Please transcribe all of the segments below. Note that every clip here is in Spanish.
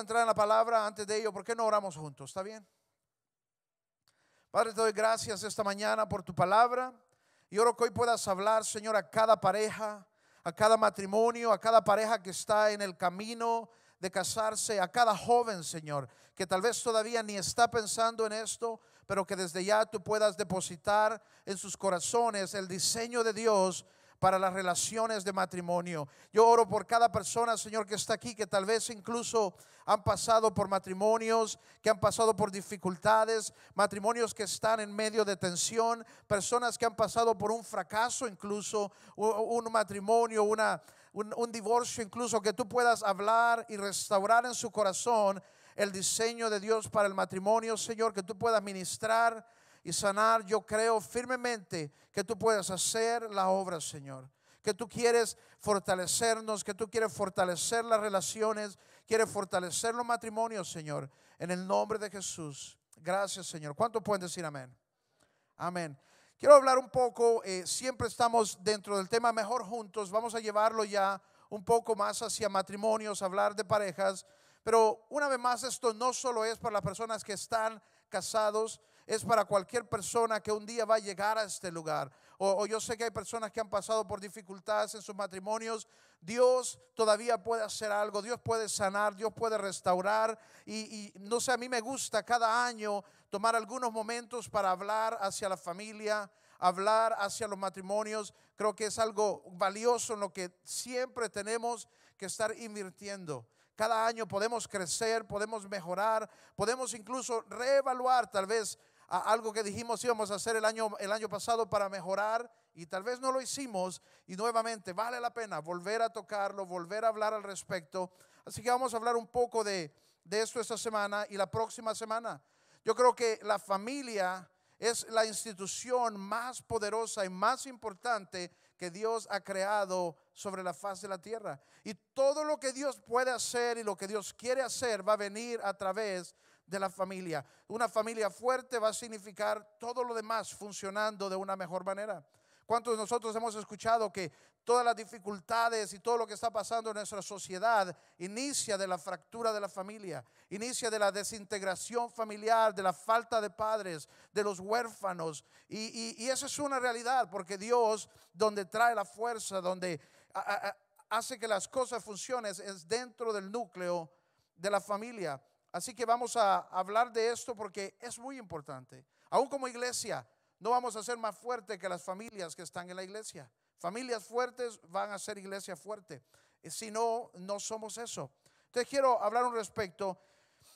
entrar en la palabra. Antes de ello, ¿por qué no oramos juntos? ¿Está bien? Padre, te doy gracias esta mañana por tu palabra. Y oro que hoy puedas hablar, Señor, a cada pareja, a cada matrimonio, a cada pareja que está en el camino de casarse, a cada joven, Señor, que tal vez todavía ni está pensando en esto, pero que desde ya tú puedas depositar en sus corazones el diseño de Dios para las relaciones de matrimonio. Yo oro por cada persona, Señor, que está aquí, que tal vez incluso han pasado por matrimonios, que han pasado por dificultades, matrimonios que están en medio de tensión, personas que han pasado por un fracaso, incluso un, matrimonio, una, un, un divorcio, incluso que tú puedas hablar y restaurar en su corazón el diseño de Dios para el matrimonio, Señor, que tú puedas ministrar y sanar, yo creo firmemente que tú puedes hacer la obra, Señor. Que tú quieres fortalecernos, que tú quieres fortalecer las relaciones, quieres fortalecer los matrimonios, Señor. En el nombre de Jesús. Gracias, Señor. ¿Cuánto pueden decir amén? Amén. Quiero hablar un poco, eh, siempre estamos dentro del tema mejor juntos, vamos a llevarlo ya un poco más hacia matrimonios, hablar de parejas, pero una vez más esto no solo es para las personas que están casados, es para cualquier persona que un día va a llegar a este lugar. O, yo sé que hay personas que han pasado por dificultades en sus matrimonios. Dios todavía puede hacer algo, Dios puede sanar, Dios puede restaurar. Y, no sé, a mí me gusta cada año tomar algunos momentos para hablar hacia la familia, hablar hacia los matrimonios. Creo que es algo valioso en lo que siempre tenemos que estar invirtiendo. Cada año podemos crecer, podemos mejorar, podemos incluso reevaluar tal vez algo que dijimos íbamos a hacer el año, el año pasado para mejorar y tal vez no lo hicimos y nuevamente vale la pena volver a tocarlo, volver a hablar al respecto. Así que vamos a hablar un poco de, de esto esta semana y la próxima semana. Yo creo que la familia es la institución más poderosa y más importante que Dios ha creado sobre la faz de la tierra. Y todo lo que Dios puede hacer y lo que Dios quiere hacer va a venir a través de la familia. Una familia fuerte va a significar todo lo demás funcionando de una mejor manera. ¿Cuántos de nosotros hemos escuchado que todas las dificultades y todo lo que está pasando en nuestra sociedad inicia de la fractura de la familia, inicia de la desintegración familiar, de la falta de padres, de los huérfanos? Y, y, esa es una realidad, porque Dios, donde trae la fuerza, donde hace que las cosas funcionen, es dentro del núcleo de la familia. Así que vamos a hablar de esto porque es muy importante. Aún como iglesia, no vamos a ser más fuertes que las familias que están en la iglesia. Familias fuertes van a ser iglesia fuerte. Si no, no somos eso. Entonces quiero hablar un respecto.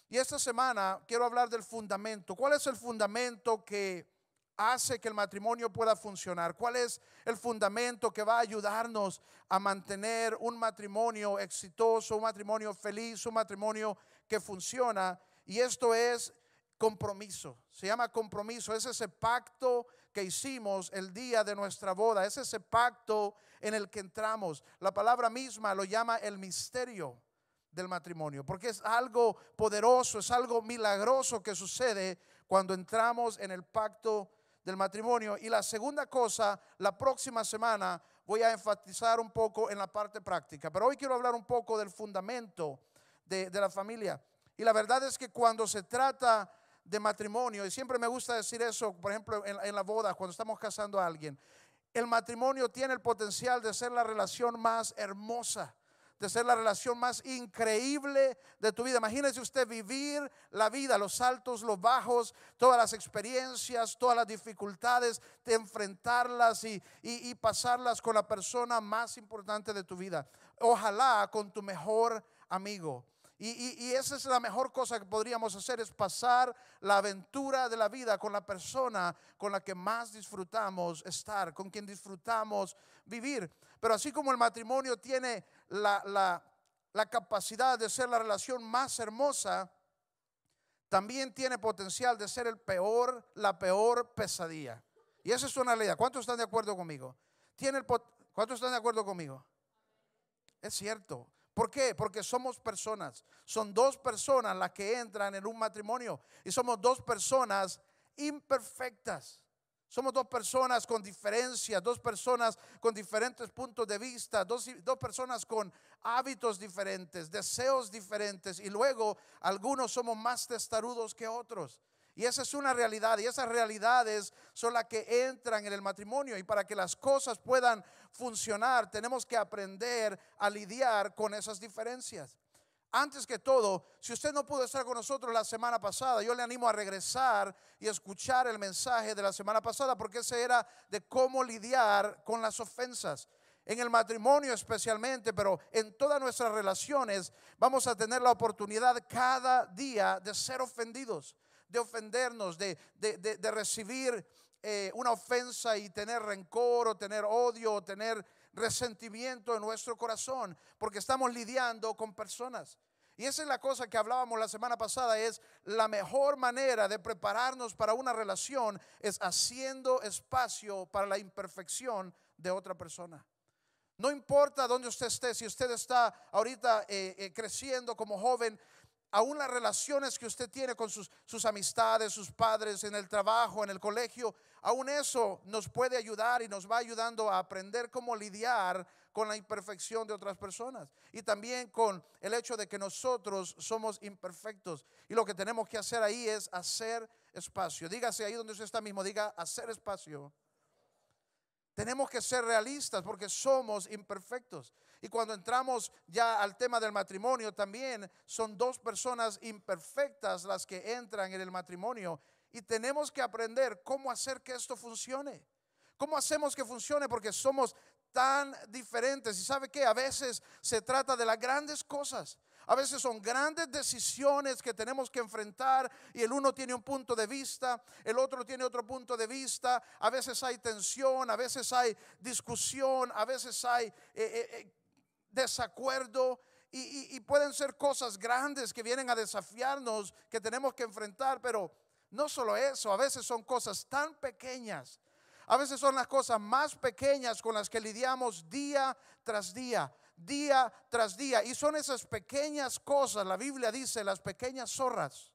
Y esta semana quiero hablar del fundamento. ¿Cuál es el fundamento que hace que el matrimonio pueda funcionar? ¿Cuál es el fundamento que va a ayudarnos a mantener un matrimonio exitoso, un matrimonio feliz, un matrimonio que funciona y esto es compromiso. Se llama compromiso. Es ese pacto que hicimos el día de nuestra boda. Es ese pacto en el que entramos. La palabra misma lo llama el misterio del matrimonio, porque es algo poderoso, es algo milagroso que sucede cuando entramos en el pacto del matrimonio. Y la segunda cosa, la próxima semana voy a enfatizar un poco en la parte práctica, pero hoy quiero hablar un poco del fundamento de, la familia. Y la verdad es que cuando se trata de matrimonio, y siempre me gusta decir eso, por ejemplo, en, en, la boda, cuando estamos casando a alguien, el matrimonio tiene el potencial de ser la relación más hermosa, de ser la relación más increíble de tu vida. Imagínese usted vivir la vida, los altos, los bajos, todas las experiencias, todas las dificultades, de enfrentarlas y, y, y pasarlas con la persona más importante de tu vida. Ojalá con tu mejor amigo. Y, esa es la mejor cosa que podríamos hacer, es pasar la aventura de la vida con la persona con la que más disfrutamos estar, con quien disfrutamos vivir. Pero así como el matrimonio tiene la, la capacidad de ser la relación más hermosa, también tiene potencial de ser el peor, la peor pesadilla. Y esa es una realidad. ¿Cuántos están de acuerdo conmigo? ¿Tiene el ¿Cuántos están de acuerdo conmigo? Es cierto. ¿Por qué? Porque somos personas. Son dos personas las que entran en un matrimonio y somos dos personas imperfectas. Somos dos personas con diferencias, dos personas con diferentes puntos de vista, dos, dos, personas con hábitos diferentes, deseos diferentes y luego algunos somos más testarudos que otros. Y esa es una realidad y esas realidades son las que entran en el matrimonio y para que las cosas puedan funcionar tenemos que aprender a lidiar con esas diferencias. Antes que todo, si usted no pudo estar con nosotros la semana pasada, yo le animo a regresar y escuchar el mensaje de la semana pasada, porque ese era de cómo lidiar con las ofensas. En el matrimonio especialmente, pero en todas nuestras relaciones vamos a tener la oportunidad cada día de ser ofendidos, de ofendernos, de, recibir eh, una ofensa y tener rencor o tener odio o tener resentimiento en nuestro corazón, porque estamos lidiando con personas. Y esa es la cosa que hablábamos la semana pasada, es la mejor manera de prepararnos para una relación es haciendo espacio para la imperfección de otra persona. No importa dónde usted esté, si usted está ahorita eh, eh, creciendo como joven, aún las relaciones que usted tiene con sus, sus, amistades, sus padres, en el trabajo, en el colegio, aún eso nos puede ayudar y nos va ayudando a aprender cómo lidiar con la imperfección de otras personas y también con el hecho de que nosotros somos imperfectos y lo que tenemos que hacer ahí es hacer espacio. Dígase ahí donde usted está mismo, diga hacer espacio. Tenemos que ser realistas porque somos imperfectos. Y cuando entramos ya al tema del matrimonio, también son dos personas imperfectas las que entran en el matrimonio. Y tenemos que aprender cómo hacer que esto funcione. ¿Cómo hacemos que funcione? Porque somos tan diferentes. Y sabe que a veces se trata de las grandes cosas. A veces son grandes decisiones que tenemos que enfrentar y el uno tiene un punto de vista, el otro tiene otro punto de vista. A veces hay tensión, a veces hay discusión, a veces hay... Eh, eh, eh, desacuerdo y, pueden ser cosas grandes que vienen a desafiarnos, que tenemos que enfrentar, pero no solo eso, a veces son cosas tan pequeñas, a veces son las cosas más pequeñas con las que lidiamos día tras día, día tras día, y son esas pequeñas cosas, la Biblia dice, las pequeñas zorras.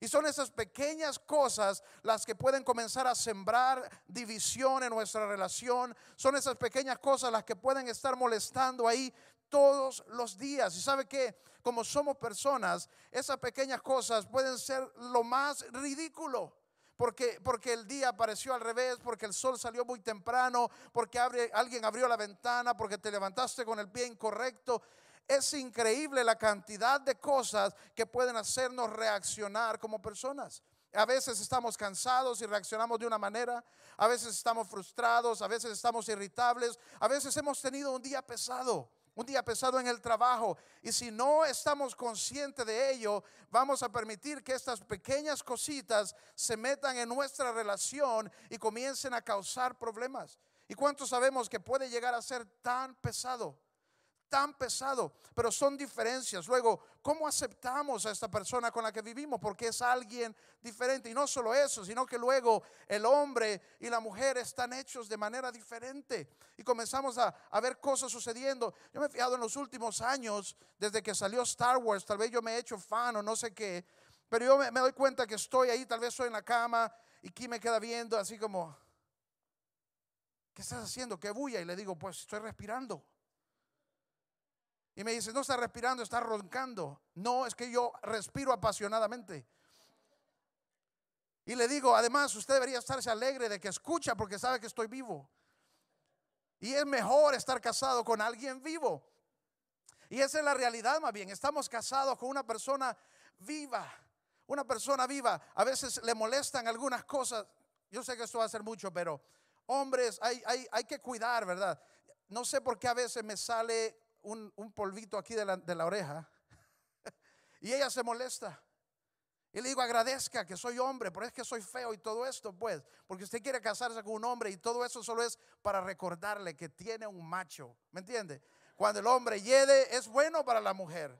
Y son esas pequeñas cosas las que pueden comenzar a sembrar división en nuestra relación. Son esas pequeñas cosas las que pueden estar molestando ahí todos los días. Y sabe que como somos personas, esas pequeñas cosas pueden ser lo más ridículo. Porque, porque el día apareció al revés, porque el sol salió muy temprano, porque alguien abrió la ventana, porque te levantaste con el pie incorrecto. Es increíble la cantidad de cosas que pueden hacernos reaccionar como personas. A veces estamos cansados y reaccionamos de una manera, a veces estamos frustrados, a veces estamos irritables, a veces hemos tenido un día pesado, un día pesado en el trabajo. Y si no estamos conscientes de ello, vamos a permitir que estas pequeñas cositas se metan en nuestra relación y comiencen a causar problemas. ¿Y cuántos sabemos que puede llegar a ser tan pesado? Tan pesado, pero son diferencias. Luego, ¿cómo aceptamos a esta persona con la que vivimos? Porque es alguien diferente. Y no solo eso, sino que luego el hombre y la mujer están hechos de manera diferente. Y comenzamos a, ver cosas sucediendo. Yo me he fijado en los últimos años, desde que salió Star Wars, tal vez yo me he hecho fan o no sé qué, pero yo me, doy cuenta que estoy ahí, tal vez estoy en la cama y aquí me queda viendo así como, ¿qué estás haciendo? ¿Qué bulla? Y le digo, pues estoy respirando. Y me dice, no está respirando, está roncando. No, es que yo respiro apasionadamente. Y le digo, además, usted debería estarse alegre de que escucha porque sabe que estoy vivo. Y es mejor estar casado con alguien vivo. Y esa es la realidad más bien. Estamos casados con una persona viva. Una persona viva. A veces le molestan algunas cosas. Yo sé que esto va a ser mucho, pero hombres, hay, hay, hay que cuidar, ¿verdad? No sé por qué a veces me sale un, polvito aquí de la, de la oreja. y ella se molesta. Y le digo, agradezca que soy hombre, pero es que soy feo y todo esto, pues, porque usted quiere casarse con un hombre y todo eso solo es para recordarle que tiene un macho, ¿me entiende? Cuando el hombre yede es bueno para la mujer,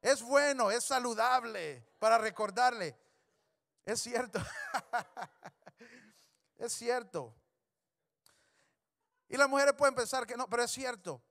es bueno, es saludable para recordarle. Es cierto, es cierto. Y las mujeres pueden pensar que no, pero es cierto.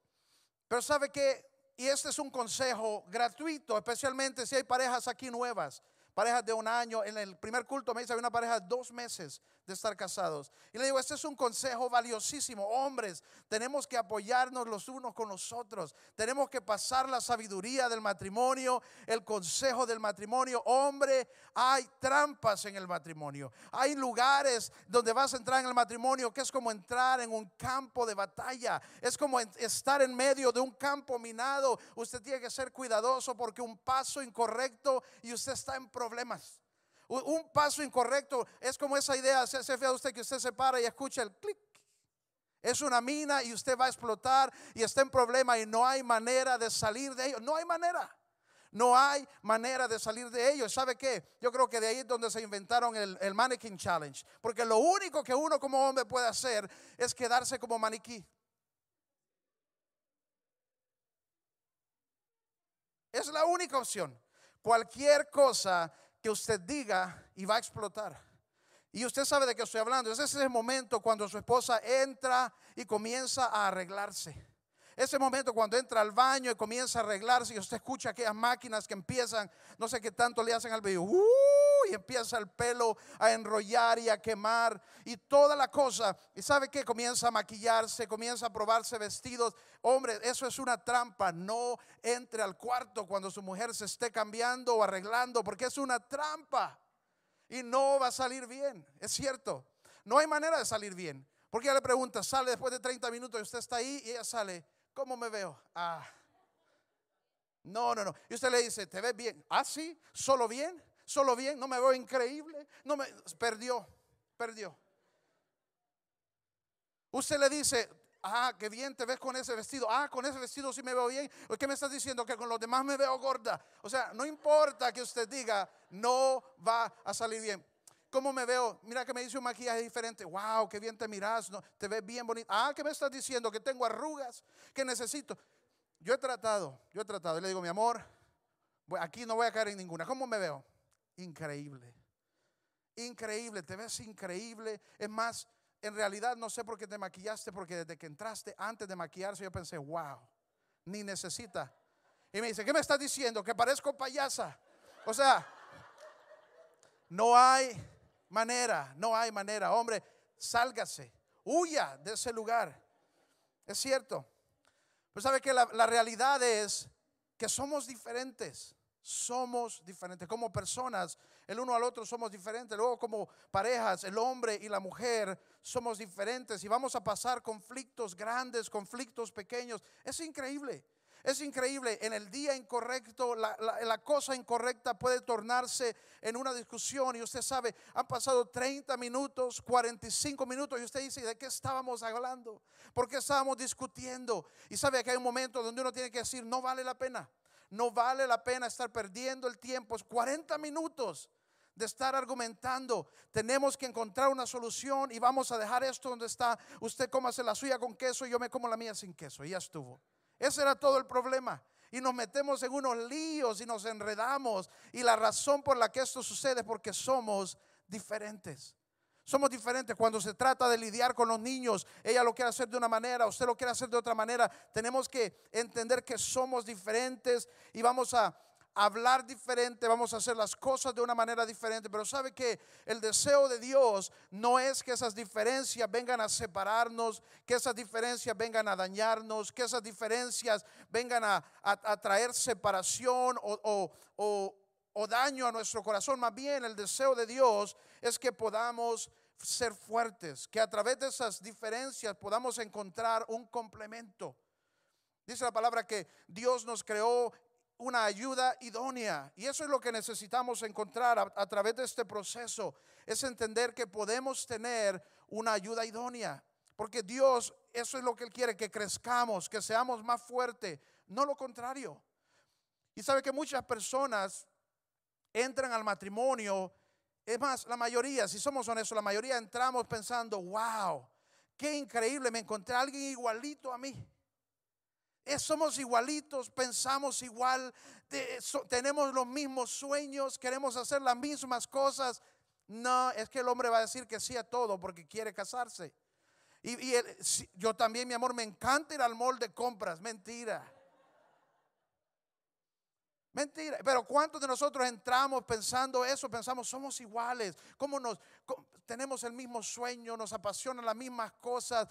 Pero sabe que, y este es un consejo gratuito, especialmente si hay parejas aquí nuevas. Parejas de un año. En el primer culto me dice, había una pareja de dos meses de estar casados. Y le digo, este es un consejo valiosísimo. Hombres, tenemos que apoyarnos los unos con los otros. Tenemos que pasar la sabiduría del matrimonio, el consejo del matrimonio. Hombre, hay trampas en el matrimonio. Hay lugares donde vas a entrar en el matrimonio que es como entrar en un campo de batalla. Es como estar en medio de un campo minado. Usted tiene que ser cuidadoso porque un paso incorrecto y usted está en problemas. Un paso incorrecto es como esa idea, se, se a usted que usted se para y escucha el clic. Es una mina y usted va a explotar y está en problema y no hay manera de salir de ello. No hay manera. No hay manera de salir de ello. ¿Sabe qué? Yo creo que de ahí es donde se inventaron el, el Mannequin Challenge. Porque lo único que uno como hombre puede hacer es quedarse como maniquí. Es la única opción. Cualquier cosa que usted diga y va a explotar. Y usted sabe de qué estoy hablando. Ese es el momento cuando su esposa entra y comienza a arreglarse. Ese momento cuando entra al baño y comienza a arreglarse y usted escucha aquellas máquinas que empiezan, no sé qué tanto le hacen al bebé. Y empieza el pelo a enrollar y a quemar y toda la cosa. Y sabe que comienza a maquillarse, comienza a probarse vestidos. Hombre, eso es una trampa. No entre al cuarto cuando su mujer se esté cambiando o arreglando, porque es una trampa y no va a salir bien. Es cierto. No hay manera de salir bien. Porque ella le pregunta, sale después de 30 minutos y usted está ahí y ella sale, ¿cómo me veo? Ah. No, no, no. Y usted le dice, ¿te ves bien? Ah, sí, solo bien, solo bien, no me veo increíble. No me perdió, perdió. Usted le dice, ah, qué bien te ves con ese vestido. Ah, con ese vestido sí me veo bien. ¿Qué me estás diciendo? Que con los demás me veo gorda. O sea, no importa que usted diga, no va a salir bien. ¿Cómo me veo? Mira que me dice un maquillaje diferente. Wow, qué bien te miras. No, te ves bien bonito. Ah, ¿qué me estás diciendo? Que tengo arrugas, que necesito. Yo he tratado, yo he tratado. Y le digo, mi amor, aquí no voy a caer en ninguna. ¿Cómo me veo? Increíble. Increíble, te ves increíble. Es más, en realidad no sé por qué te maquillaste, porque desde que entraste, antes de maquillarse, yo pensé, wow, ni necesita. Y me dice, ¿qué me estás diciendo? Que parezco payasa. O sea, no hay manera, no hay manera. Hombre, sálgase, huya de ese lugar. Es cierto. Pues sabe que la, la realidad es que somos diferentes. Somos diferentes. Como personas, el uno al otro somos diferentes. Luego como parejas, el hombre y la mujer somos diferentes. Y vamos a pasar conflictos grandes, conflictos pequeños. Es increíble. Es increíble, en el día incorrecto, la, cosa incorrecta puede tornarse en una discusión y usted sabe, han pasado 30 minutos, 45 minutos y usted dice, ¿de qué estábamos hablando? ¿Por qué estábamos discutiendo? Y sabe que hay un momento donde uno tiene que decir, no vale la pena, no vale la pena estar perdiendo el tiempo, es 40 minutos de estar argumentando. Tenemos que encontrar una solución y vamos a dejar esto donde está. Usted cómase la suya con queso y yo me como la mía sin queso. Y ya estuvo. Ese era todo el problema. Y nos metemos en unos líos y nos enredamos. Y la razón por la que esto sucede es porque somos diferentes. Somos diferentes cuando se trata de lidiar con los niños. Ella lo quiere hacer de una manera, usted lo quiere hacer de otra manera. Tenemos que entender que somos diferentes y vamos a hablar diferente, vamos a hacer las cosas de una manera diferente, pero sabe que el deseo de Dios no es que esas diferencias vengan a separarnos, que esas diferencias vengan a dañarnos, que esas diferencias vengan a, traer separación o, o daño a nuestro corazón. Más bien el deseo de Dios es que podamos ser fuertes, que a través de esas diferencias podamos encontrar un complemento. Dice la palabra que Dios nos creó una ayuda idónea. Y eso es lo que necesitamos encontrar a, través de este proceso. Es entender que podemos tener una ayuda idónea. Porque Dios, eso es lo que Él quiere, que crezcamos, que seamos más fuertes. No lo contrario. Y sabe que muchas personas entran al matrimonio. Es más, la mayoría, si somos honestos, la mayoría entramos pensando, wow, qué increíble, me encontré a alguien igualito a mí somos igualitos, pensamos igual, tenemos los mismos sueños, queremos hacer las mismas cosas. No, es que el hombre va a decir que sí a todo porque quiere casarse. Y, yo también, mi amor, me encanta ir al mall de compras. Mentira. Mentira. Pero ¿cuántos de nosotros entramos pensando eso? Pensamos, somos iguales. ¿Cómo nos tenemos el mismo sueño? Nos apasionan las mismas cosas.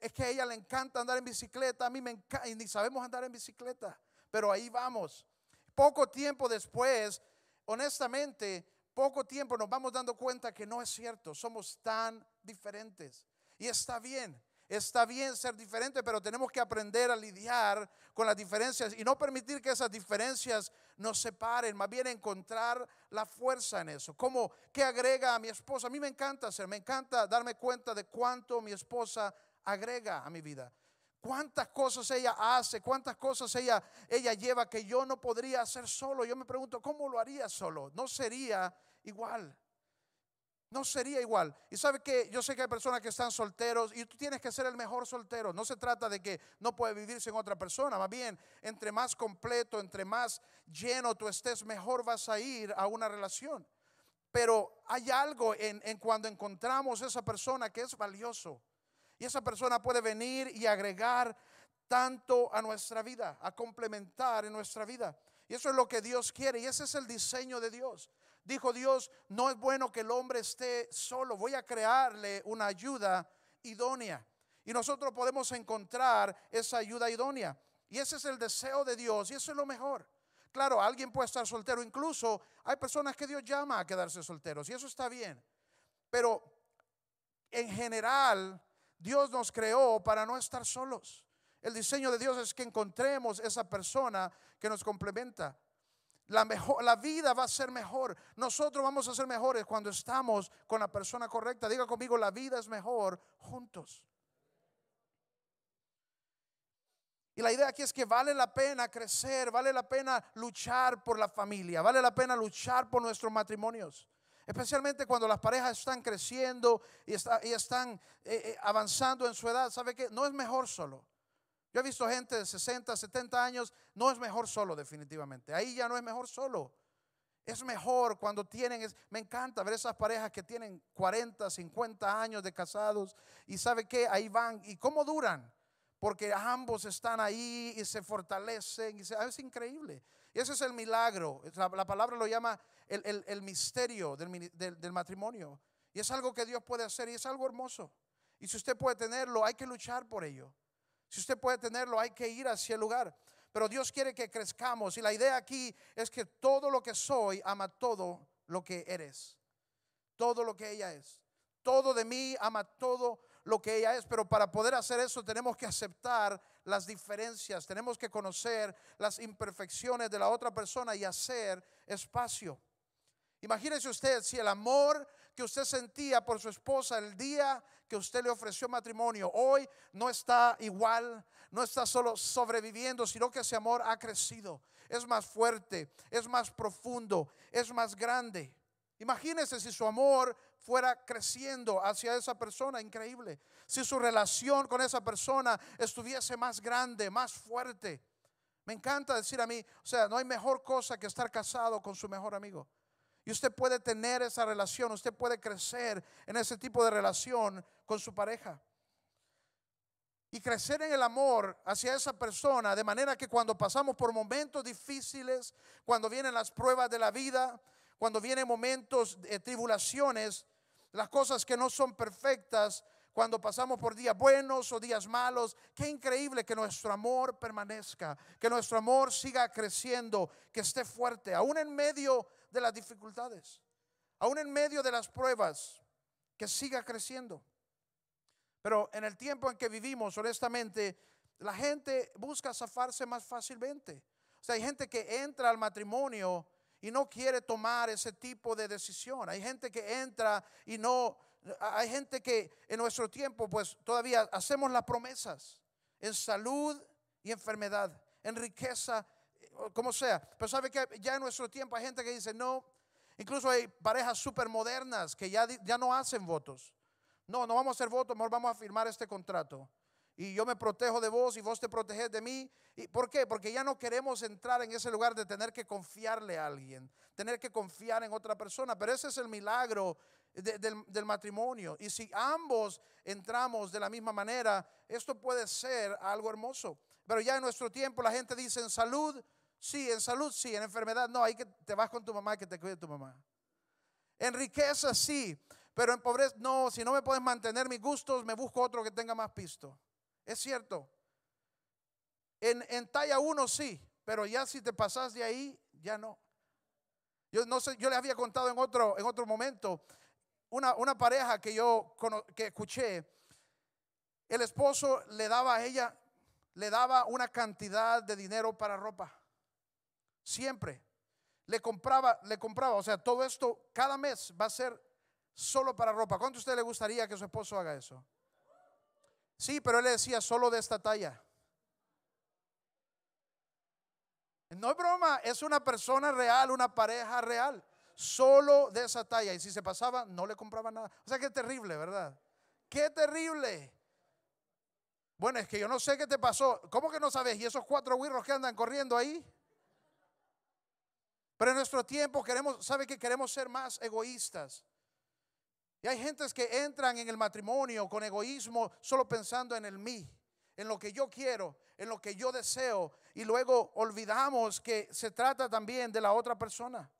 es que a ella le encanta andar en bicicleta. A mí me encanta. Y ni sabemos andar en bicicleta. Pero ahí vamos. Poco tiempo después, honestamente, poco tiempo nos vamos dando cuenta que no es cierto. Somos tan diferentes. Y está bien. Está bien ser diferente, pero tenemos que aprender a lidiar con las diferencias y no permitir que esas diferencias nos separen, más bien encontrar la fuerza en eso. Como que agrega a mi esposa? A mí me encanta hacer, me encanta darme cuenta de cuánto mi esposa agrega a mi vida. Cuántas cosas ella hace, cuántas cosas ella, ella lleva que yo no podría hacer solo. Yo me pregunto, ¿cómo lo haría solo? No sería igual. No sería igual. Y sabe que yo sé que hay personas que están solteros y tú tienes que ser el mejor soltero. No se trata de que no puede vivir sin otra persona. Más bien, entre más completo, entre más lleno tú estés, mejor vas a ir a una relación. Pero hay algo en, en cuando encontramos esa persona que es valioso. Y esa persona puede venir y agregar tanto a nuestra vida, a complementar en nuestra vida. Y eso es lo que Dios quiere. Y ese es el diseño de Dios. Dijo Dios, no es bueno que el hombre esté solo, voy a crearle una ayuda idónea. Y nosotros podemos encontrar esa ayuda idónea. Y ese es el deseo de Dios y eso es lo mejor. Claro, alguien puede estar soltero, incluso hay personas que Dios llama a quedarse solteros y eso está bien. Pero en general, Dios nos creó para no estar solos. El diseño de Dios es que encontremos esa persona que nos complementa. La, mejor, la vida va a ser mejor. Nosotros vamos a ser mejores cuando estamos con la persona correcta. Diga conmigo, la vida es mejor juntos. Y la idea aquí es que vale la pena crecer, vale la pena luchar por la familia, vale la pena luchar por nuestros matrimonios. Especialmente cuando las parejas están creciendo y, están eh, eh, avanzando en su edad. ¿Sabe qué? No es mejor solo. Yo he visto gente de 60, 70 años, no es mejor solo definitivamente. Ahí ya no es mejor solo. Es mejor cuando tienen, me encanta ver esas parejas que tienen 40, 50 años de casados y sabe que ahí van y cómo duran, porque ambos están ahí y se fortalecen y es increíble. Y ese es el milagro, la, palabra lo llama el, misterio del, del matrimonio. Y es algo que Dios puede hacer y es algo hermoso. Y si usted puede tenerlo, hay que luchar por ello. Si usted puede tenerlo, hay que ir hacia el lugar. Pero Dios quiere que crezcamos. Y la idea aquí es que todo lo que soy ama todo lo que eres. Todo lo que ella es. Todo de mí ama todo lo que ella es. Pero para poder hacer eso tenemos que aceptar las diferencias. Tenemos que conocer las imperfecciones de la otra persona y hacer espacio. Imagínese usted si el amor que usted sentía por su esposa el día que usted le ofreció matrimonio hoy no está igual, no está solo sobreviviendo, sino que ese amor ha crecido, es más fuerte, es más profundo, es más grande. Imagínese si su amor fuera creciendo hacia esa persona, increíble. Si su relación con esa persona estuviese más grande, más fuerte. Me encanta decir a mí, o sea, no hay mejor cosa que estar casado con su mejor amigo. Y usted puede tener esa relación, usted puede crecer en ese tipo de relación con su pareja. Y crecer en el amor hacia esa persona, de manera que cuando pasamos por momentos difíciles, cuando vienen las pruebas de la vida, cuando vienen momentos de tribulaciones, las cosas que no son perfectas, cuando pasamos por días buenos o días malos. Qué increíble que nuestro amor permanezca, que nuestro amor siga creciendo, que esté fuerte, aún en medio de las dificultades, aún en medio de las pruebas, que siga creciendo. Pero en el tiempo en que vivimos, honestamente, la gente busca zafarse más fácilmente. O sea, hay gente que entra al matrimonio y no quiere tomar ese tipo de decisión. Hay gente que entra y no, hay gente que en nuestro tiempo pues todavía hacemos las promesas en salud y enfermedad, en riqueza como sea. Pero sabe que ya en nuestro tiempo hay gente que dice, no, incluso hay parejas súper modernas que ya, ya no hacen votos. No, no vamos a hacer votos, mejor vamos a firmar este contrato. Y yo me protejo de vos y vos te proteges de mí. ¿Y ¿Por qué? Porque ya no queremos entrar en ese lugar de tener que confiarle a alguien, tener que confiar en otra persona. Pero ese es el milagro del, del, matrimonio. Y si ambos entramos de la misma manera, esto puede ser algo hermoso. Pero ya en nuestro tiempo la gente dice en salud Sí, en salud sí, en enfermedad no, ahí que te vas con tu mamá que te cuide tu mamá. En riqueza sí, pero en pobreza no, si no me puedes mantener mis gustos, me busco otro que tenga más pisto. Es cierto. En, en talla uno sí, pero ya si te pasas de ahí, ya no. Yo no sé, yo les había contado en otro, en otro momento una, una pareja que yo que escuché. El esposo le daba a ella, le daba una cantidad de dinero para ropa. Siempre. Le compraba, le compraba. O sea, todo esto cada mes va a ser solo para ropa. ¿Cuánto a usted le gustaría que su esposo haga eso? Sí, pero él le decía solo de esta talla. No es broma, es una persona real, una pareja real, solo de esa talla. Y si se pasaba, no le compraba nada. O sea, qué terrible, ¿verdad? Qué terrible. Bueno, es que yo no sé qué te pasó. ¿Cómo que no sabes? ¿Y esos cuatro güirros que andan corriendo ahí? Pero en nuestro tiempo queremos, ¿sabe que queremos ser más egoístas? Y hay gentes que entran en el matrimonio con egoísmo solo pensando en el mí, en lo que yo quiero, en lo que yo deseo, y luego olvidamos que se trata también de la otra persona.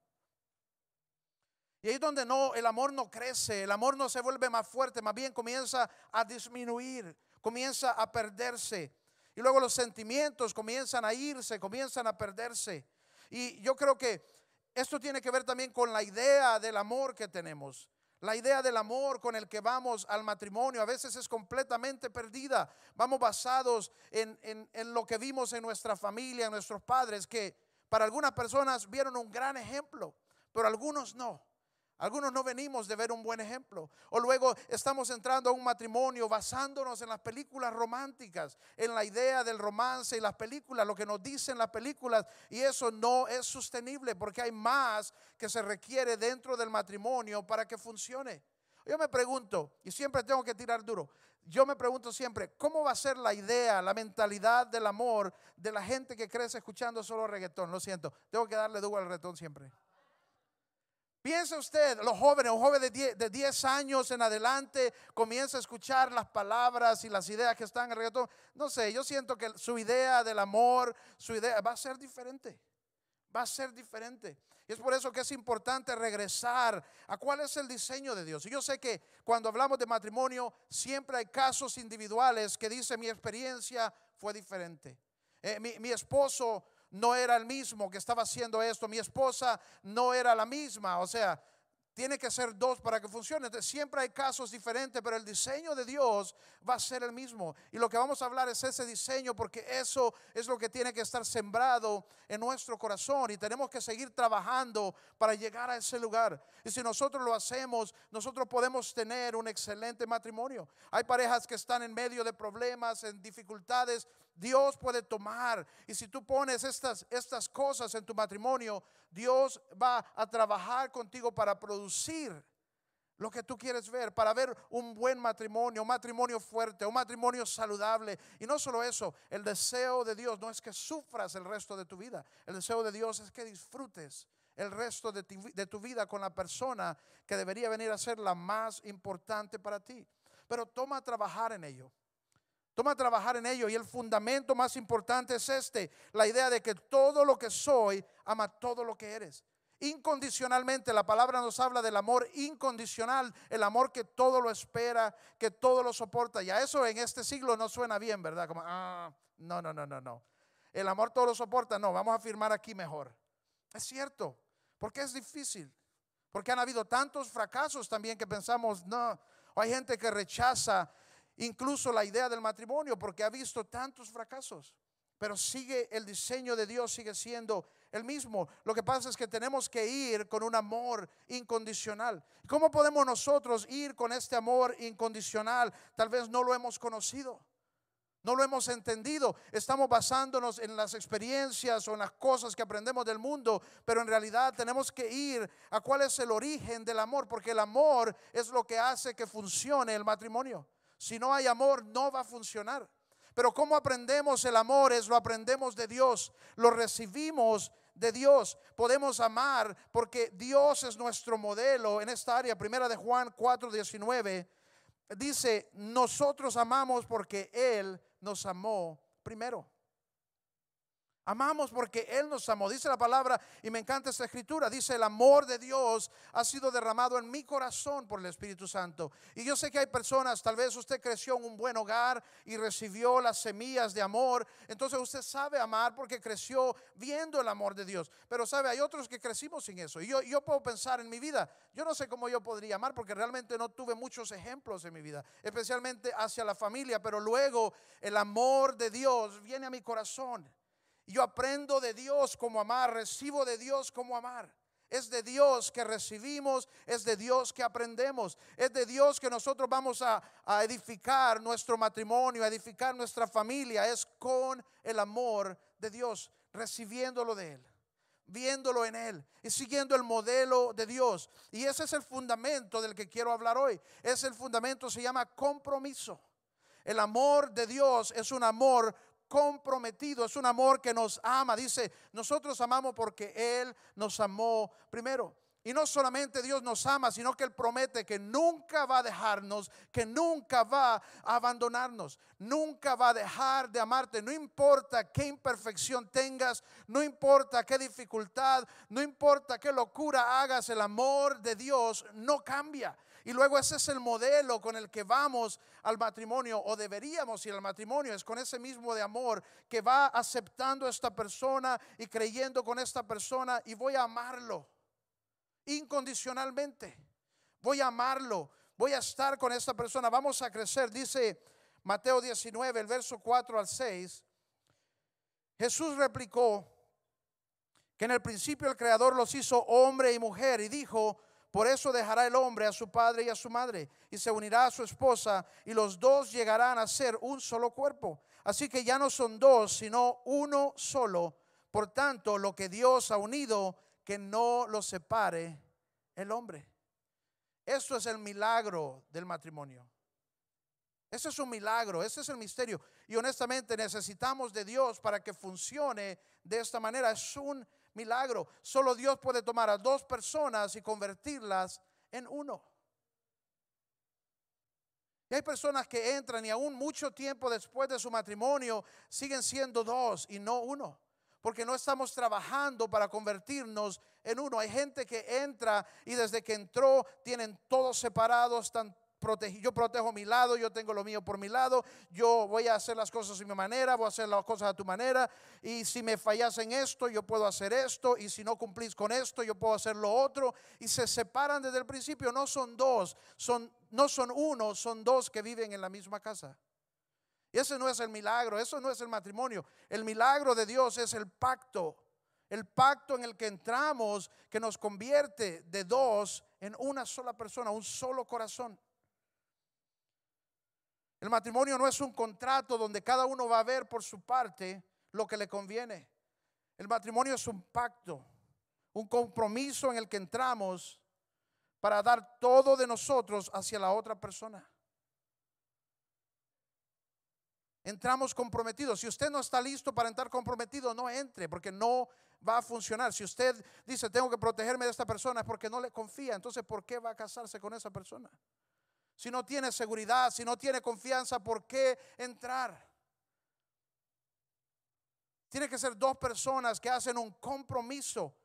Y ahí es donde no, el amor no crece, el amor no se vuelve más fuerte, más bien comienza a disminuir, comienza a perderse. Y luego los sentimientos comienzan a irse, comienzan a perderse. Y yo creo que esto tiene que ver también con la idea del amor que tenemos. La idea del amor con el que vamos al matrimonio a veces es completamente perdida. Vamos basados en, en, lo que vimos en nuestra familia, en nuestros padres, que para algunas personas vieron un gran ejemplo, pero algunos no. Algunos no venimos de ver un buen ejemplo. O luego estamos entrando a un matrimonio basándonos en las películas románticas, en la idea del romance y las películas, lo que nos dicen las películas. Y eso no es sostenible porque hay más que se requiere dentro del matrimonio para que funcione. Yo me pregunto, y siempre tengo que tirar duro, yo me pregunto siempre, ¿cómo va a ser la idea, la mentalidad del amor de la gente que crece escuchando solo reggaetón? Lo siento, tengo que darle duro al reggaetón siempre. Piensa usted, los jóvenes, un joven de 10, años en adelante comienza a escuchar las palabras y las ideas que están en. No sé, yo siento que su idea del amor, su idea va a ser diferente. Va a ser diferente. Y es por eso que es importante regresar a cuál es el diseño de Dios. Y yo sé que cuando hablamos de matrimonio, siempre hay casos individuales que dice mi experiencia fue diferente. Eh, mi, mi esposo no era el mismo que estaba haciendo esto, mi esposa no era la misma, o sea, tiene que ser dos para que funcione. siempre hay casos diferentes, pero el diseño de Dios va a ser el mismo. Y lo que vamos a hablar es ese diseño, porque eso es lo que tiene que estar sembrado en nuestro corazón. Y tenemos que seguir trabajando para llegar a ese lugar. Y si nosotros lo hacemos, nosotros podemos tener un excelente matrimonio. Hay parejas que están en medio de problemas, en dificultades. Dios puede tomar. Y si tú pones estas, estas cosas en tu matrimonio, Dios va a trabajar contigo para producir lo que tú quieres ver, para ver un buen matrimonio, un matrimonio fuerte, un matrimonio saludable. Y no solo eso, el deseo de Dios no es que sufras el resto de tu vida, el deseo de Dios es que disfrutes el resto de de tu vida con la persona que debería venir a ser la más importante para ti. Pero toma a trabajar en ello. Toma a trabajar en ello y el fundamento más importante es este, la idea de que todo lo que soy ama todo lo que eres. Incondicionalmente, la palabra nos habla del amor incondicional, el amor que todo lo espera, que todo lo soporta. Y a eso en este siglo no suena bien, ¿verdad? Como, ah, no, no, no, no, no. El amor todo lo soporta, no, vamos a afirmar aquí mejor. Es cierto, porque es difícil, porque han habido tantos fracasos también que pensamos, no, hay gente que rechaza incluso la idea del matrimonio porque ha visto tantos fracasos. Pero sigue el diseño de Dios, sigue siendo el mismo. Lo que pasa es que tenemos que ir con un amor incondicional. ¿Cómo podemos nosotros ir con este amor incondicional? Tal vez no lo hemos conocido. No lo hemos entendido. Estamos basándonos en las experiencias o en las cosas que aprendemos del mundo, pero en realidad tenemos que ir a cuál es el origen del amor, porque el amor es lo que hace que funcione el matrimonio. Si no hay amor, no va a funcionar. Pero ¿cómo aprendemos el amor? Es lo aprendemos de Dios, lo recibimos de Dios. Podemos amar porque Dios es nuestro modelo en esta área. Primera de Juan 4, 19 dice, nosotros amamos porque Él nos amó primero. Amamos porque Él nos amó. Dice la palabra, y me encanta esta escritura, dice, el amor de Dios ha sido derramado en mi corazón por el Espíritu Santo. Y yo sé que hay personas, tal vez usted creció en un buen hogar y recibió las semillas de amor. Entonces usted sabe amar porque creció viendo el amor de Dios. Pero sabe, hay otros que crecimos sin eso. Y yo, yo puedo pensar en mi vida, yo no sé cómo yo podría amar porque realmente no tuve muchos ejemplos en mi vida, especialmente hacia la familia. Pero luego el amor de Dios viene a mi corazón. Yo aprendo de Dios cómo amar, recibo de Dios cómo amar. Es de Dios que recibimos, es de Dios que aprendemos, es de Dios que nosotros vamos a, edificar nuestro matrimonio, a edificar nuestra familia. Es con el amor de Dios, recibiéndolo de Él, viéndolo en Él y siguiendo el modelo de Dios. Y ese es el fundamento del que quiero hablar hoy. Es el fundamento, se llama compromiso. El amor de Dios es un amor comprometido, es un amor que nos ama. Dice, nosotros amamos porque Él nos amó primero. Y no solamente Dios nos ama, sino que Él promete que nunca va a dejarnos, que nunca va a abandonarnos, nunca va a dejar de amarte. No importa qué imperfección tengas, no importa qué dificultad, no importa qué locura hagas, el amor de Dios no cambia. Y luego ese es el modelo con el que vamos al matrimonio o deberíamos ir al matrimonio. Es con ese mismo de amor que va aceptando a esta persona y creyendo con esta persona y voy a amarlo incondicionalmente. Voy a amarlo. Voy a estar con esta persona. Vamos a crecer. Dice Mateo 19, el verso 4 al 6. Jesús replicó que en el principio el Creador los hizo hombre y mujer y dijo, por eso dejará el hombre a su padre y a su madre y se unirá a su esposa y los dos llegarán a ser un solo cuerpo. Así que ya no son dos, sino uno solo. Por tanto, lo que Dios ha unido, que no lo separe el hombre. Esto es el milagro del matrimonio. Ese es un milagro, ese es el misterio. Y honestamente necesitamos de Dios para que funcione de esta manera. Es un milagro. Solo Dios puede tomar a dos personas y convertirlas en uno. Y hay personas que entran y aún mucho tiempo después de su matrimonio siguen siendo dos y no uno. Porque no estamos trabajando para convertirnos en uno. Hay gente que entra y desde que entró tienen todos separados, están yo protejo mi lado, yo tengo lo mío por mi lado, yo voy a hacer las cosas de mi manera, voy a hacer las cosas a tu manera, y si me fallas en esto, yo puedo hacer esto, y si no cumplís con esto, yo puedo hacer lo otro, y se separan desde el principio, no son dos, son, no son uno, son dos que viven en la misma casa. Y ese no es el milagro, eso no es el matrimonio. El milagro de Dios es el pacto, el pacto en el que entramos que nos convierte de dos en una sola persona, un solo corazón. El matrimonio no es un contrato donde cada uno va a ver por su parte lo que le conviene. El matrimonio es un pacto, un compromiso en el que entramos para dar todo de nosotros hacia la otra persona. Entramos comprometidos. Si usted no está listo para entrar comprometido, no entre porque no va a funcionar. Si usted dice, tengo que protegerme de esta persona, es porque no le confía. Entonces, ¿por qué va a casarse con esa persona? Si no tiene seguridad, si no tiene confianza, ¿por qué entrar? Tiene que ser dos personas que hacen un compromiso,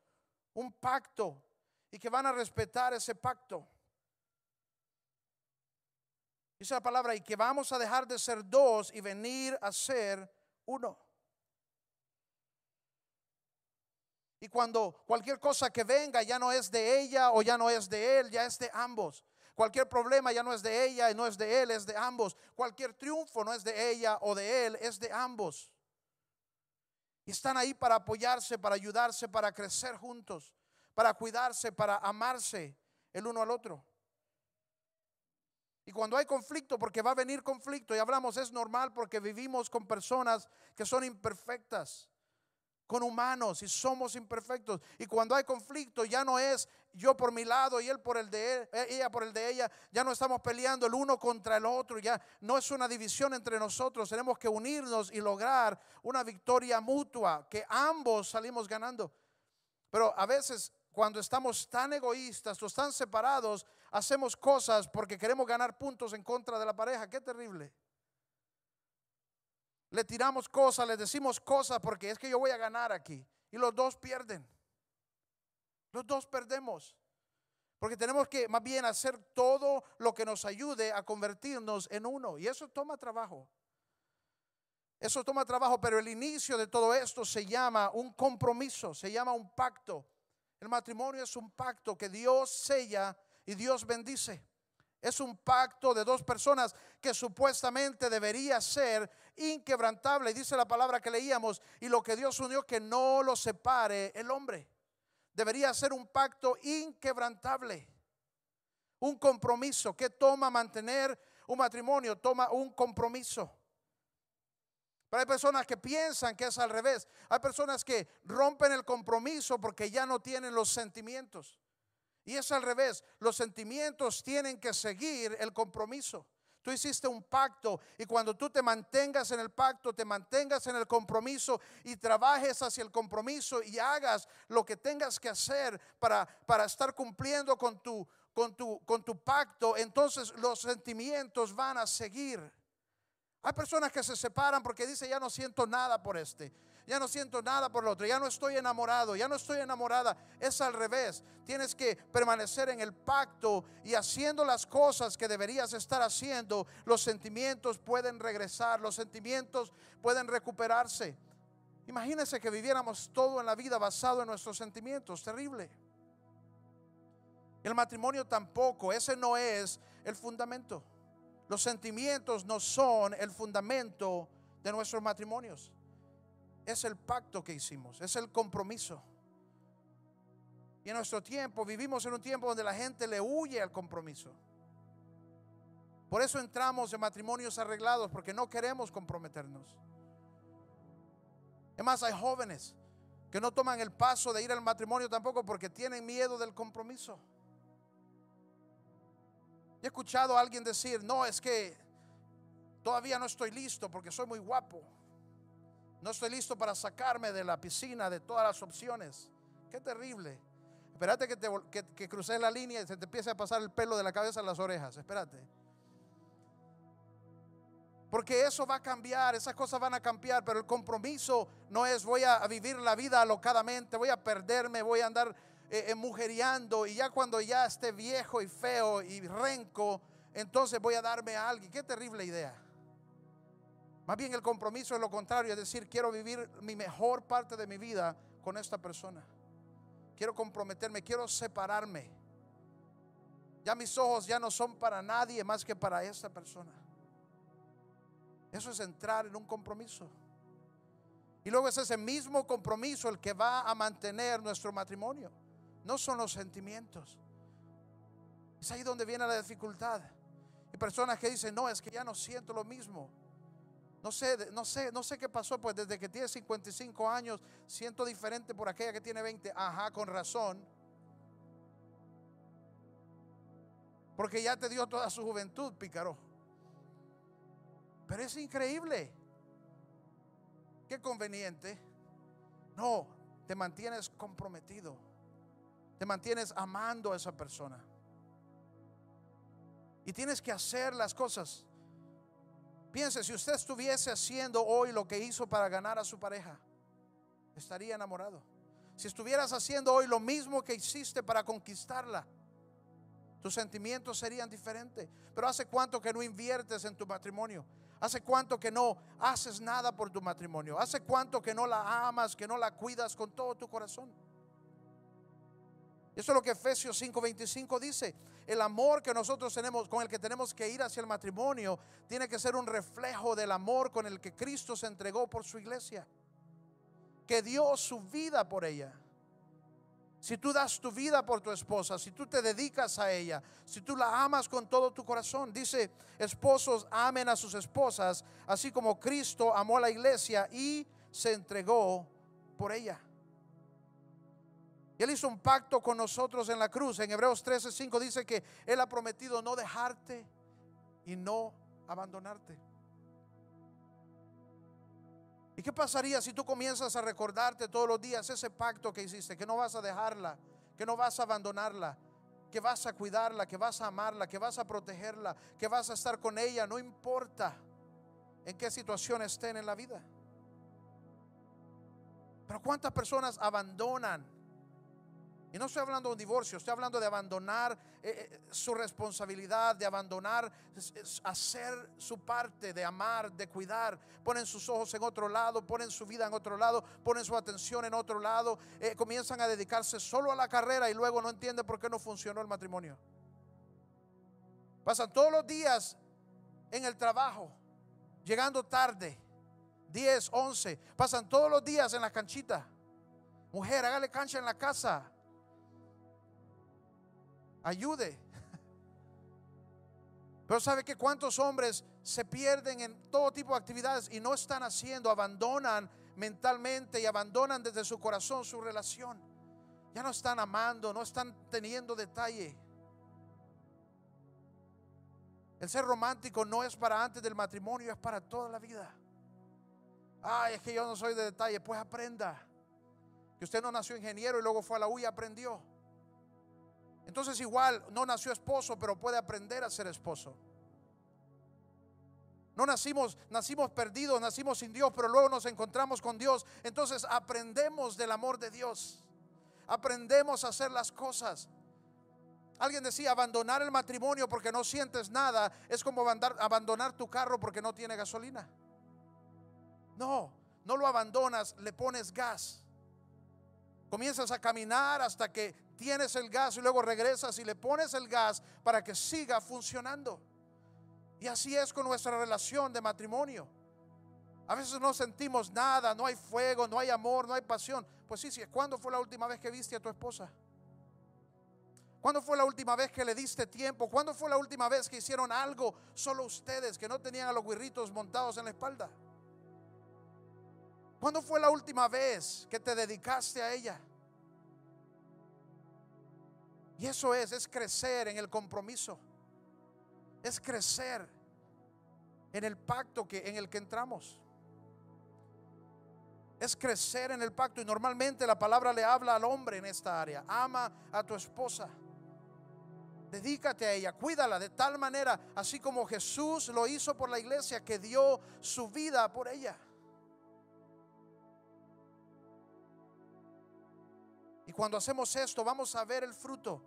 un pacto y que van a respetar ese pacto. Dice la palabra, y que vamos a dejar de ser dos y venir a ser uno. Y cuando cualquier cosa que venga ya no es de ella o ya no es de él, ya es de ambos. Cualquier problema ya no es de ella y no es de él, es de ambos. Cualquier triunfo no es de ella o de él, es de ambos. Y están ahí para apoyarse, para ayudarse, para crecer juntos, para cuidarse, para amarse el uno al otro. Y cuando hay conflicto, porque va a venir conflicto, y hablamos, es normal porque vivimos con personas que son imperfectas con humanos y somos imperfectos. Y cuando hay conflicto ya no es yo por mi lado y él por el de él, ella por el de ella, ya no estamos peleando el uno contra el otro, ya no es una división entre nosotros, tenemos que unirnos y lograr una victoria mutua, que ambos salimos ganando. Pero a veces cuando estamos tan egoístas o tan separados, hacemos cosas porque queremos ganar puntos en contra de la pareja, qué terrible. Le tiramos cosas, le decimos cosas porque es que yo voy a ganar aquí. Y los dos pierden. Los dos perdemos. Porque tenemos que más bien hacer todo lo que nos ayude a convertirnos en uno. Y eso toma trabajo. Eso toma trabajo, pero el inicio de todo esto se llama un compromiso, se llama un pacto. El matrimonio es un pacto que Dios sella y Dios bendice. Es un pacto de dos personas que supuestamente debería ser inquebrantable. Y dice la palabra que leíamos, y lo que Dios unió que no lo separe el hombre. Debería ser un pacto inquebrantable. Un compromiso que toma mantener un matrimonio, toma un compromiso. Pero hay personas que piensan que es al revés. Hay personas que rompen el compromiso porque ya no tienen los sentimientos. Y es al revés. Los sentimientos tienen que seguir el compromiso. Tú hiciste un pacto y cuando tú te mantengas en el pacto, te mantengas en el compromiso y trabajes hacia el compromiso y hagas lo que tengas que hacer para, para estar cumpliendo con tu, con, tu, con tu pacto, entonces los sentimientos van a seguir. Hay personas que se separan porque dicen, ya no siento nada por este, ya no siento nada por el otro, ya no estoy enamorado, ya no estoy enamorada. Es al revés. Tienes que permanecer en el pacto y haciendo las cosas que deberías estar haciendo. Los sentimientos pueden regresar, los sentimientos pueden recuperarse. Imagínense que viviéramos todo en la vida basado en nuestros sentimientos. Terrible. El matrimonio tampoco, ese no es el fundamento. Los sentimientos no son el fundamento de nuestros matrimonios. Es el pacto que hicimos, es el compromiso. Y en nuestro tiempo vivimos en un tiempo donde la gente le huye al compromiso. Por eso entramos en matrimonios arreglados, porque no queremos comprometernos. Es más, hay jóvenes que no toman el paso de ir al matrimonio tampoco porque tienen miedo del compromiso he escuchado a alguien decir, no, es que todavía no estoy listo porque soy muy guapo. No estoy listo para sacarme de la piscina de todas las opciones. Qué terrible. Espérate que, te, que, cruces la línea y se te empiece a pasar el pelo de la cabeza a las orejas. Espérate. Porque eso va a cambiar, esas cosas van a cambiar, pero el compromiso no es voy a vivir la vida alocadamente, voy a perderme, voy a andar eh, mujeriando y ya cuando ya esté viejo y feo y renco, entonces voy a darme a alguien. Qué terrible idea. Más bien el compromiso es lo contrario, es decir, quiero vivir mi mejor parte de mi vida con esta persona. Quiero comprometerme, quiero separarme. Ya mis ojos ya no son para nadie más que para esta persona. Eso es entrar en un compromiso. Y luego es ese mismo compromiso el que va a mantener nuestro matrimonio no son los sentimientos. Es ahí donde viene la dificultad. Y personas que dicen, no, es que ya no siento lo mismo. No sé, no sé, no sé qué pasó, pues desde que tiene 55 años siento diferente por aquella que tiene 20. Ajá, con razón. Porque ya te dio toda su juventud, pícaro. Pero es increíble. Qué conveniente. No, te mantienes comprometido te mantienes amando a esa persona. Y tienes que hacer las cosas. Piense, si usted estuviese haciendo hoy lo que hizo para ganar a su pareja, estaría enamorado. Si estuvieras haciendo hoy lo mismo que hiciste para conquistarla, tus sentimientos serían diferentes. Pero ¿hace cuánto que no inviertes en tu matrimonio? ¿Hace cuánto que no haces nada por tu matrimonio? ¿Hace cuánto que no la amas, que no la cuidas con todo tu corazón? Eso es lo que Efesios 5:25 dice. El amor que nosotros tenemos, con el que tenemos que ir hacia el matrimonio, tiene que ser un reflejo del amor con el que Cristo se entregó por su iglesia. Que dio su vida por ella. Si tú das tu vida por tu esposa, si tú te dedicas a ella, si tú la amas con todo tu corazón, dice, esposos amen a sus esposas, así como Cristo amó a la iglesia y se entregó por ella. Él hizo un pacto con nosotros en la cruz. En Hebreos 13:5 dice que Él ha prometido no dejarte y no abandonarte. ¿Y qué pasaría si tú comienzas a recordarte todos los días ese pacto que hiciste? Que no vas a dejarla, que no vas a abandonarla, que vas a cuidarla, que vas a amarla, que vas a protegerla, que vas a estar con ella, no importa. en qué situación estén en la vida. Pero ¿cuántas personas abandonan? Y no estoy hablando de un divorcio, estoy hablando de abandonar eh, eh, su responsabilidad, de abandonar hacer su parte, de amar, de cuidar. Ponen sus ojos en otro lado, ponen su vida en otro lado, ponen su atención en otro lado, eh, comienzan a dedicarse solo a la carrera y luego no entienden por qué no funcionó el matrimonio. Pasan todos los días en el trabajo, llegando tarde, 10, 11, pasan todos los días en la canchita. Mujer, hágale cancha en la casa ayude. Pero sabe que cuántos hombres se pierden en todo tipo de actividades y no están haciendo, abandonan mentalmente y abandonan desde su corazón su relación. Ya no están amando, no están teniendo detalle. El ser romántico no es para antes del matrimonio, es para toda la vida. Ay, es que yo no soy de detalle, pues aprenda. Que usted no nació ingeniero y luego fue a la U y aprendió. Entonces igual no nació esposo, pero puede aprender a ser esposo. No nacimos, nacimos perdidos, nacimos sin Dios, pero luego nos encontramos con Dios. Entonces aprendemos del amor de Dios. Aprendemos a hacer las cosas. Alguien decía, abandonar el matrimonio porque no sientes nada es como abandonar tu carro porque no tiene gasolina. No, no lo abandonas, le pones gas. Comienzas a caminar hasta que tienes el gas y luego regresas y le pones el gas para que siga funcionando. Y así es con nuestra relación de matrimonio. A veces no sentimos nada, no hay fuego, no hay amor, no hay pasión. Pues sí, sí, ¿cuándo fue la última vez que viste a tu esposa? ¿Cuándo fue la última vez que le diste tiempo? ¿Cuándo fue la última vez que hicieron algo solo ustedes que no tenían a los guirritos montados en la espalda? ¿Cuándo fue la última vez que te dedicaste a ella? Y eso es, es crecer en el compromiso. Es crecer en el pacto que, en el que entramos. Es crecer en el pacto. Y normalmente la palabra le habla al hombre en esta área. Ama a tu esposa. Dedícate a ella, cuídala de tal manera, así como Jesús lo hizo por la iglesia, que dio su vida por ella. Y cuando hacemos esto, vamos a ver el fruto.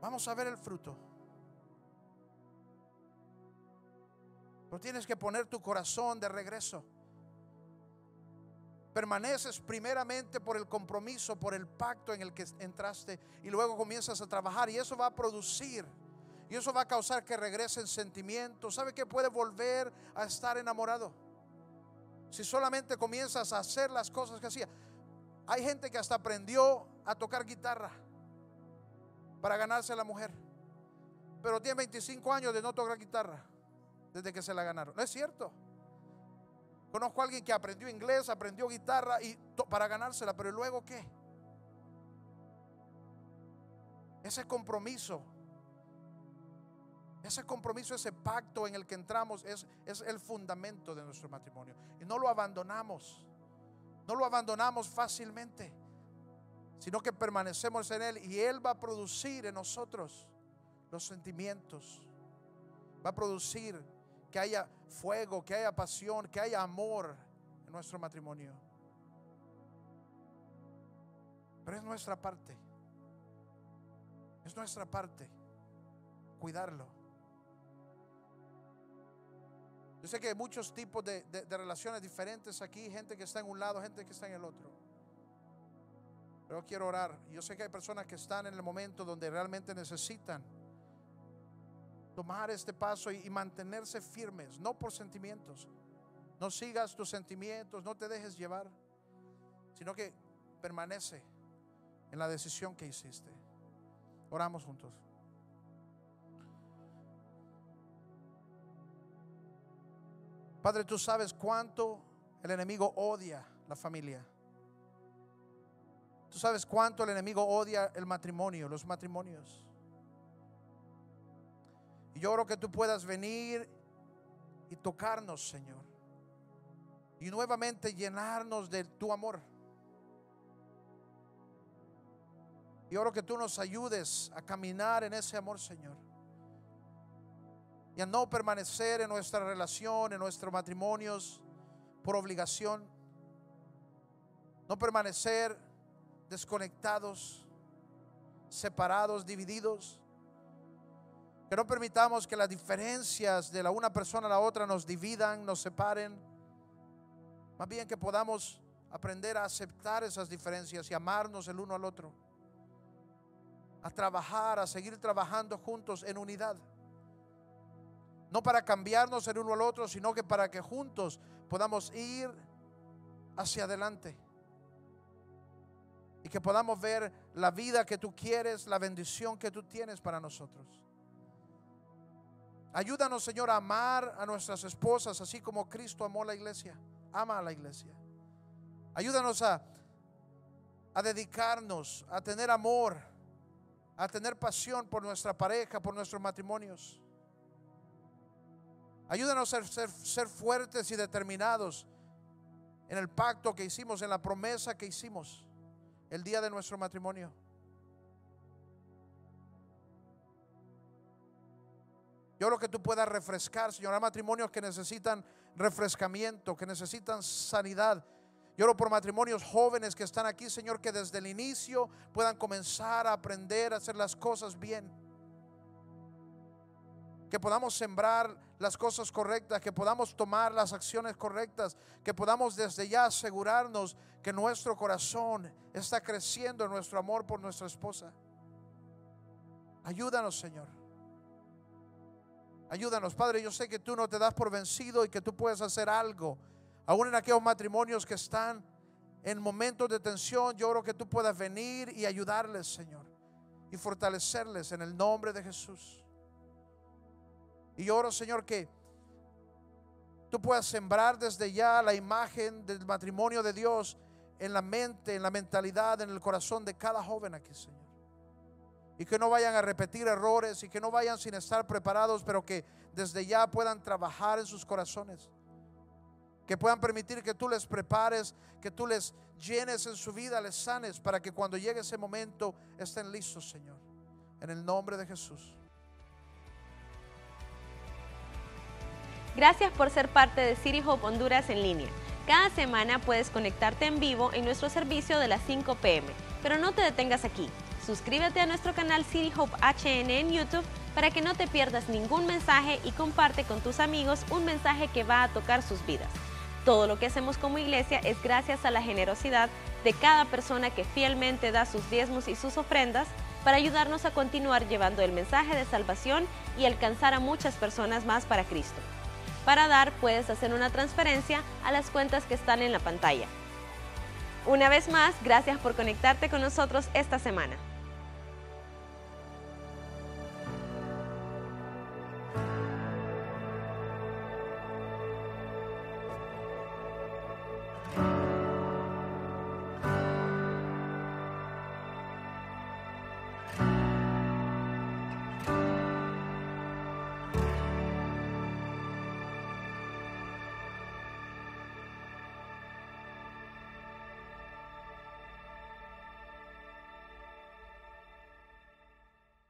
Vamos a ver el fruto. Pero tienes que poner tu corazón de regreso. Permaneces primeramente por el compromiso, por el pacto en el que entraste y luego comienzas a trabajar y eso va a producir y eso va a causar que regresen sentimientos. ¿Sabe que puede volver a estar enamorado? Si solamente comienzas a hacer las cosas que hacía. Hay gente que hasta aprendió a tocar guitarra para ganarse a la mujer. Pero tiene 25 años de no tocar guitarra desde que se la ganaron. No es cierto. Conozco a alguien que aprendió inglés, aprendió guitarra y para ganársela, pero luego qué? Ese compromiso, ese compromiso, ese pacto en el que entramos es, es el fundamento de nuestro matrimonio. Y no lo abandonamos, no lo abandonamos fácilmente sino que permanecemos en Él y Él va a producir en nosotros los sentimientos. Va a producir que haya fuego, que haya pasión, que haya amor en nuestro matrimonio. Pero es nuestra parte. Es nuestra parte cuidarlo. Yo sé que hay muchos tipos de, de relaciones diferentes aquí, gente que está en un lado, gente que está en el otro. Pero quiero orar. Yo sé que hay personas que están en el momento donde realmente necesitan tomar este paso y, mantenerse firmes, no por sentimientos. No sigas tus sentimientos, no te dejes llevar, sino que permanece en la decisión que hiciste. Oramos juntos. Padre, tú sabes cuánto el enemigo odia la familia. Tú sabes cuánto el enemigo odia el matrimonio, los matrimonios. Y yo oro que tú puedas venir y tocarnos, Señor. Y nuevamente llenarnos de tu amor. Y oro que tú nos ayudes a caminar en ese amor, Señor. Y a no permanecer en nuestra relación, en nuestros matrimonios por obligación. No permanecer desconectados, separados, divididos. Que no permitamos que las diferencias de la una persona a la otra nos dividan, nos separen. Más bien que podamos aprender a aceptar esas diferencias y amarnos el uno al otro. A trabajar, a seguir trabajando juntos en unidad. No para cambiarnos el uno al otro, sino que para que juntos podamos ir hacia adelante. Y que podamos ver la vida que tú quieres, la bendición que tú tienes para nosotros. Ayúdanos, Señor, a amar a nuestras esposas, así como Cristo amó a la iglesia. Ama a la iglesia. Ayúdanos a, a dedicarnos, a tener amor, a tener pasión por nuestra pareja, por nuestros matrimonios. Ayúdanos a ser, fuertes y determinados en el pacto que hicimos, en la promesa que hicimos el día de nuestro matrimonio. Yo lo que tú puedas refrescar, Señor. Hay matrimonios que necesitan refrescamiento, que necesitan sanidad. Yo oro por matrimonios jóvenes que están aquí, Señor, que desde el inicio puedan comenzar a aprender a hacer las cosas bien que podamos sembrar las cosas correctas, que podamos tomar las acciones correctas, que podamos desde ya asegurarnos que nuestro corazón está creciendo en nuestro amor por nuestra esposa. Ayúdanos, Señor. Ayúdanos, Padre. Yo sé que tú no te das por vencido y que tú puedes hacer algo. Aún en aquellos matrimonios que están en momentos de tensión, yo oro que tú puedas venir y ayudarles, Señor. Y fortalecerles en el nombre de Jesús. Y oro, Señor, que tú puedas sembrar desde ya la imagen del matrimonio de Dios en la mente, en la mentalidad, en el corazón de cada joven aquí, Señor. Y que no vayan a repetir errores y que no vayan sin estar preparados, pero que desde ya puedan trabajar en sus corazones. Que puedan permitir que tú les prepares, que tú les llenes en su vida, les sanes, para que cuando llegue ese momento estén listos, Señor. En el nombre de Jesús. Gracias por ser parte de City Hope Honduras en línea. Cada semana puedes conectarte en vivo en nuestro servicio de las 5 pm, pero no te detengas aquí. Suscríbete a nuestro canal City Hope HN en YouTube para que no te pierdas ningún mensaje y comparte con tus amigos un mensaje que va a tocar sus vidas. Todo lo que hacemos como iglesia es gracias a la generosidad de cada persona que fielmente da sus diezmos y sus ofrendas para ayudarnos a continuar llevando el mensaje de salvación y alcanzar a muchas personas más para Cristo. Para dar puedes hacer una transferencia a las cuentas que están en la pantalla. Una vez más, gracias por conectarte con nosotros esta semana.